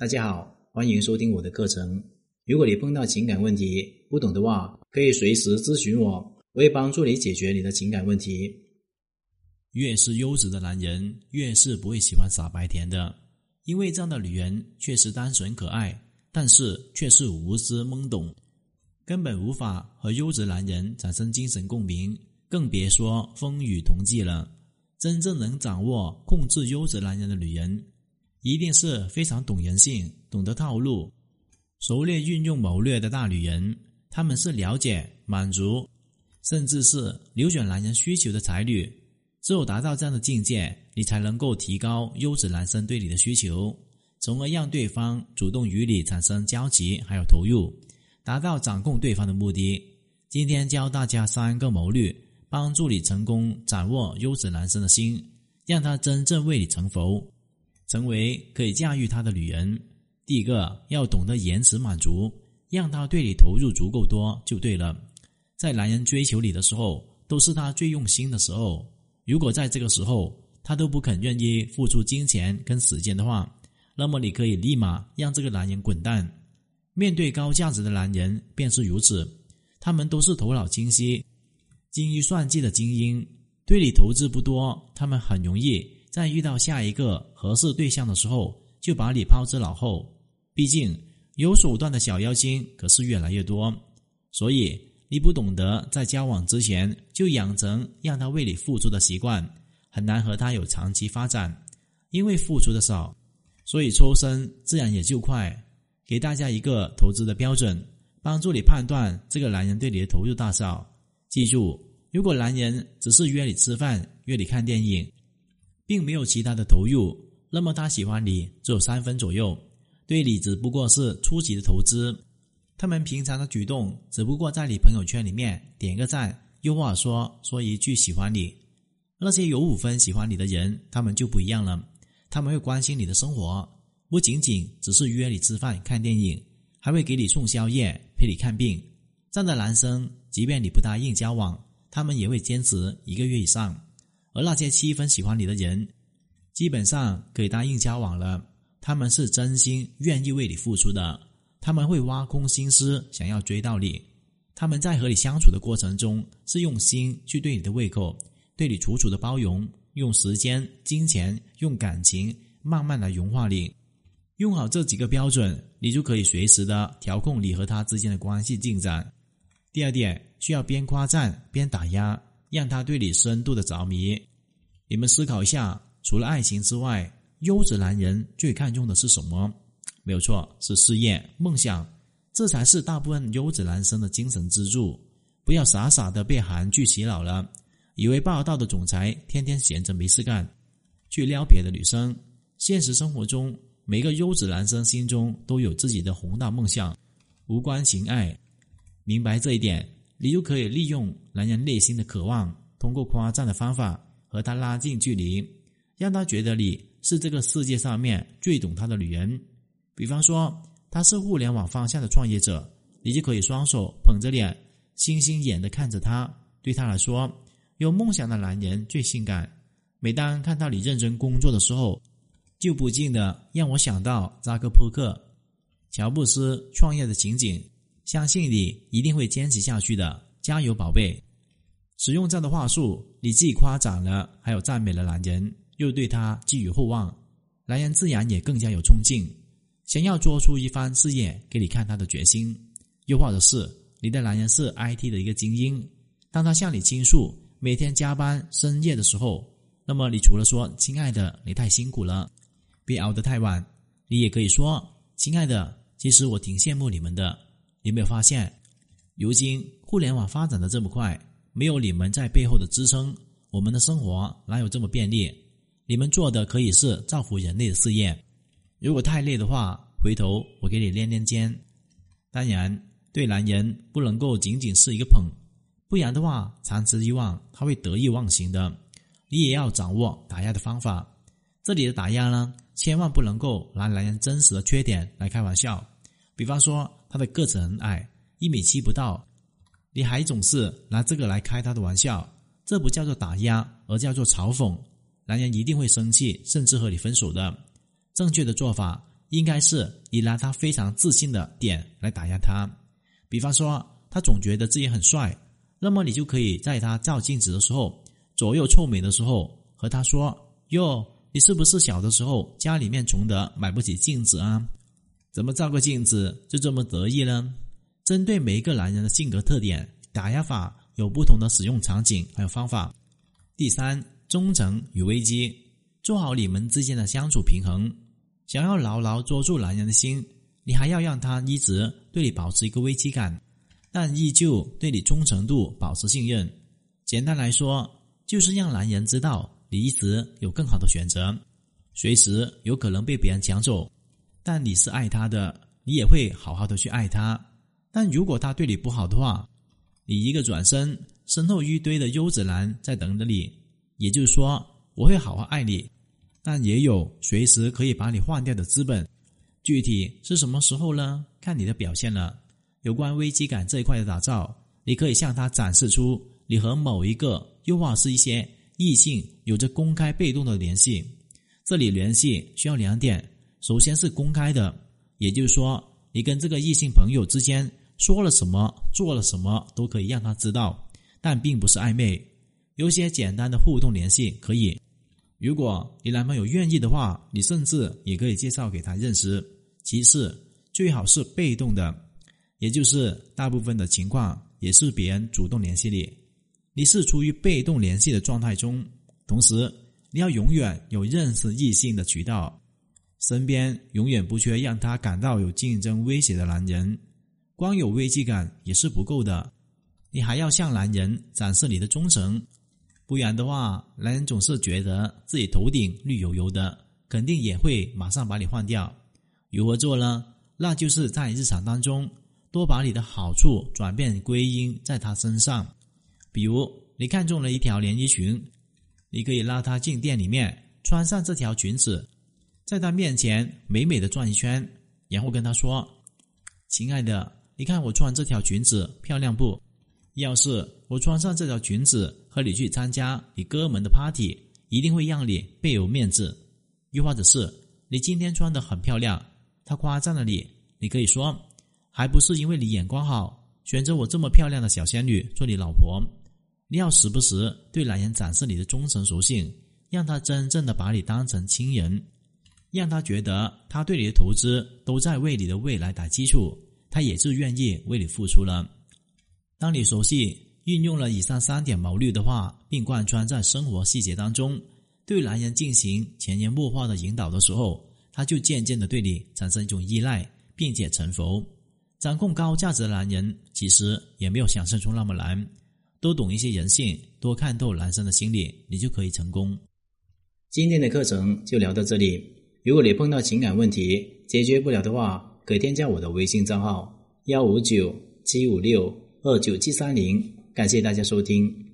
大家好，欢迎收听我的课程。如果你碰到情感问题不懂的话，可以随时咨询我，我会帮助你解决你的情感问题。越是优质的男人，越是不会喜欢傻白甜的，因为这样的女人确实单纯可爱，但是却是无知懵懂，根本无法和优质男人产生精神共鸣，更别说风雨同济了。真正能掌握控制优质男人的女人，一定是非常懂人性、懂得套路、熟练运用谋略的大女人。她们是了解、满足，甚至是扭转男人需求的才女。只有达到这样的境界，你才能够提高优质男生对你的需求，从而让对方主动与你产生交集，还有投入，达到掌控对方的目的。今天教大家三个谋略，帮助你成功掌握优质男生的心，让他真正为你成佛，成为可以驾驭他的女人。第一个，要懂得延迟满足，让他对你投入足够多就对了。在男人追求你的时候，都是他最用心的时候。如果在这个时候他都不肯愿意付出金钱跟时间的话，那么你可以立马让这个男人滚蛋。面对高价值的男人便是如此，他们都是头脑清晰、精于算计的精英，对你投资不多，他们很容易在遇到下一个合适对象的时候就把你抛之脑后。毕竟有手段的小妖精可是越来越多，所以。你不懂得在交往之前就养成让他为你付出的习惯，很难和他有长期发展。因为付出的少，所以抽身自然也就快。给大家一个投资的标准，帮助你判断这个男人对你的投入大小。记住，如果男人只是约你吃饭、约你看电影，并没有其他的投入，那么他喜欢你只有三分左右，对你只不过是初级的投资。他们平常的举动只不过在你朋友圈里面点个赞，又或者说说一句喜欢你。那些有五分喜欢你的人，他们就不一样了，他们会关心你的生活，不仅仅只是约你吃饭、看电影，还会给你送宵夜、陪你看病。这样的男生，即便你不答应交往，他们也会坚持一个月以上。而那些七分喜欢你的人，基本上可以答应交往了，他们是真心愿意为你付出的。他们会挖空心思想要追到你，他们在和你相处的过程中是用心去对你的胃口，对你楚楚的包容，用时间、金钱、用感情慢慢来融化你。用好这几个标准，你就可以随时的调控你和他之间的关系进展。第二点，需要边夸赞边打压，让他对你深度的着迷。你们思考一下，除了爱情之外，优质男人最看重的是什么？没有错，是事业梦想，这才是大部分优质男生的精神支柱。不要傻傻的被韩剧洗脑了，以为霸道的总裁天天闲着没事干，去撩别的女生。现实生活中，每个优质男生心中都有自己的宏大梦想，无关情爱。明白这一点，你就可以利用男人内心的渴望，通过夸赞的方法和他拉近距离，让他觉得你是这个世界上面最懂他的女人。比方说，他是互联网方向的创业者，你就可以双手捧着脸，星星眼的看着他。对他来说，有梦想的男人最性感。每当看到你认真工作的时候，就不禁的让我想到扎克伯克、乔布斯创业的情景。相信你一定会坚持下去的，加油，宝贝！使用这样的话术，你既夸奖了，还有赞美了男人，又对他寄予厚望，男人自然也更加有冲劲。想要做出一番事业给你看他的决心，又或者是你的男人是 IT 的一个精英，当他向你倾诉每天加班深夜的时候，那么你除了说“亲爱的，你太辛苦了，别熬得太晚”，你也可以说“亲爱的，其实我挺羡慕你们的。有没有发现，如今互联网发展的这么快，没有你们在背后的支撑，我们的生活哪有这么便利？你们做的可以是造福人类的事业。如果太累的话，回头我给你练练肩。当然，对男人不能够仅仅是一个捧，不然的话，长此以往他会得意忘形的。你也要掌握打压的方法。这里的打压呢，千万不能够拿男人真实的缺点来开玩笑。比方说，他的个子很矮，一米七不到，你还总是拿这个来开他的玩笑，这不叫做打压，而叫做嘲讽。男人一定会生气，甚至和你分手的。正确的做法应该是你拿他非常自信的点来打压他。比方说，他总觉得自己很帅，那么你就可以在他照镜子的时候，左右臭美的时候，和他说：“哟，你是不是小的时候家里面穷的买不起镜子啊？怎么照个镜子就这么得意呢？”针对每一个男人的性格特点，打压法有不同的使用场景还有方法。第三，忠诚与危机，做好你们之间的相处平衡。想要牢牢捉住男人的心，你还要让他一直对你保持一个危机感，但依旧对你忠诚度保持信任。简单来说，就是让男人知道你一直有更好的选择，随时有可能被别人抢走，但你是爱他的，你也会好好的去爱他。但如果他对你不好的话，你一个转身，身后一堆的优质男在等着你。也就是说，我会好好爱你，但也有随时可以把你换掉的资本。具体是什么时候呢？看你的表现了。有关危机感这一块的打造，你可以向他展示出你和某一个，又或是一些异性有着公开被动的联系。这里联系需要两点：首先是公开的，也就是说，你跟这个异性朋友之间。说了什么，做了什么，都可以让他知道，但并不是暧昧。有些简单的互动联系可以。如果你男朋友愿意的话，你甚至也可以介绍给他认识。其次，最好是被动的，也就是大部分的情况也是别人主动联系你，你是处于被动联系的状态中。同时，你要永远有认识异性的渠道，身边永远不缺让他感到有竞争威胁的男人。光有危机感也是不够的，你还要向男人展示你的忠诚，不然的话，男人总是觉得自己头顶绿油油的，肯定也会马上把你换掉。如何做呢？那就是在日常当中多把你的好处转变归因在他身上。比如，你看中了一条连衣裙，你可以拉他进店里面，穿上这条裙子，在他面前美美的转一圈，然后跟他说：“亲爱的。”你看我穿这条裙子漂亮不？要是我穿上这条裙子和你去参加你哥们的 party，一定会让你倍有面子。又或者是你今天穿的很漂亮，他夸赞了你，你可以说，还不是因为你眼光好，选择我这么漂亮的小仙女做你老婆。你要时不时对男人展示你的忠诚属性，让他真正的把你当成亲人，让他觉得他对你的投资都在为你的未来打基础。他也是愿意为你付出了。当你熟悉运用了以上三点谋略的话，并贯穿在生活细节当中，对男人进行潜移默化的引导的时候，他就渐渐的对你产生一种依赖，并且臣服。掌控高价值的男人其实也没有想象中那么难，多懂一些人性，多看透男生的心理，你就可以成功。今天的课程就聊到这里。如果你碰到情感问题解决不了的话，可添加我的微信账号幺五九七五六二九七三零，感谢大家收听。